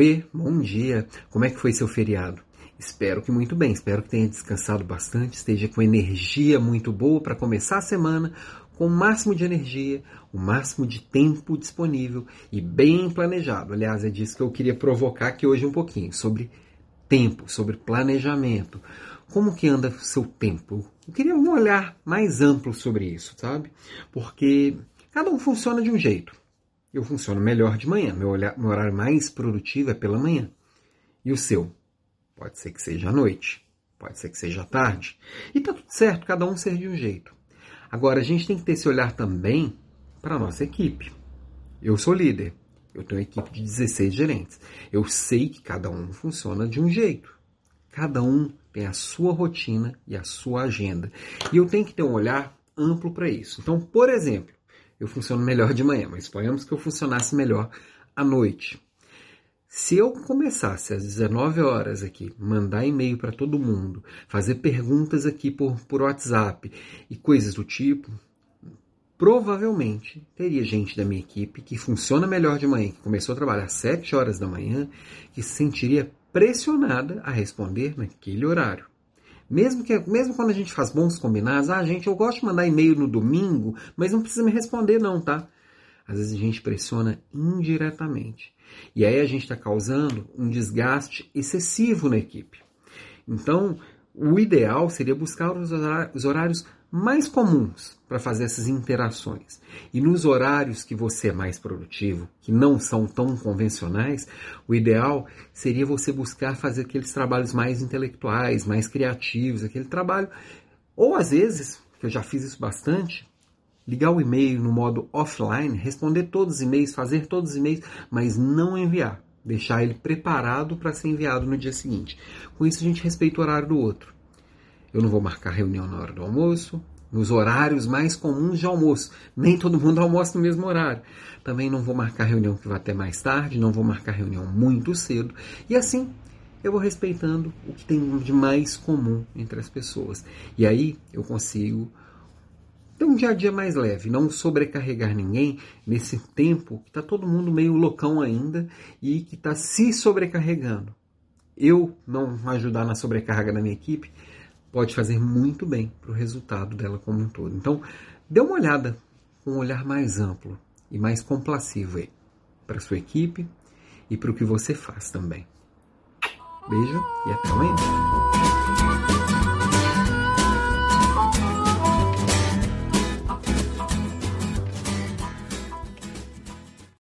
Oi, bom dia. Como é que foi seu feriado? Espero que muito bem, espero que tenha descansado bastante, esteja com energia muito boa para começar a semana, com o máximo de energia, o máximo de tempo disponível e bem planejado. Aliás, é disso que eu queria provocar aqui hoje um pouquinho, sobre tempo, sobre planejamento. Como que anda o seu tempo? Eu queria um olhar mais amplo sobre isso, sabe? Porque cada um funciona de um jeito. Eu funciono melhor de manhã, meu, olhar, meu horário mais produtivo é pela manhã. E o seu? Pode ser que seja à noite, pode ser que seja à tarde. E tá tudo certo, cada um ser de um jeito. Agora, a gente tem que ter esse olhar também para a nossa equipe. Eu sou líder, eu tenho uma equipe de 16 gerentes. Eu sei que cada um funciona de um jeito. Cada um tem a sua rotina e a sua agenda. E eu tenho que ter um olhar amplo para isso. Então, por exemplo, eu funciono melhor de manhã, mas suponhamos que eu funcionasse melhor à noite. Se eu começasse às 19 horas aqui, mandar e-mail para todo mundo, fazer perguntas aqui por, por WhatsApp e coisas do tipo, provavelmente teria gente da minha equipe que funciona melhor de manhã, que começou a trabalhar às 7 horas da manhã, que se sentiria pressionada a responder naquele horário. Mesmo, que, mesmo quando a gente faz bons combinados, ah, gente, eu gosto de mandar e-mail no domingo, mas não precisa me responder, não, tá? Às vezes a gente pressiona indiretamente. E aí a gente está causando um desgaste excessivo na equipe. Então, o ideal seria buscar os horários mais comuns para fazer essas interações. E nos horários que você é mais produtivo, que não são tão convencionais, o ideal seria você buscar fazer aqueles trabalhos mais intelectuais, mais criativos, aquele trabalho. Ou às vezes, que eu já fiz isso bastante, ligar o e-mail no modo offline, responder todos os e-mails, fazer todos os e-mails, mas não enviar. Deixar ele preparado para ser enviado no dia seguinte. Com isso, a gente respeita o horário do outro. Eu não vou marcar reunião na hora do almoço, nos horários mais comuns de almoço. Nem todo mundo almoça no mesmo horário. Também não vou marcar reunião que vai até mais tarde, não vou marcar reunião muito cedo. E assim eu vou respeitando o que tem de mais comum entre as pessoas. E aí eu consigo ter um dia a dia mais leve, não sobrecarregar ninguém nesse tempo que está todo mundo meio loucão ainda e que está se sobrecarregando. Eu não ajudar na sobrecarga da minha equipe pode fazer muito bem para o resultado dela como um todo. Então, dê uma olhada com um olhar mais amplo e mais complacivo aí para a sua equipe e para o que você faz também. Beijo e até amanhã.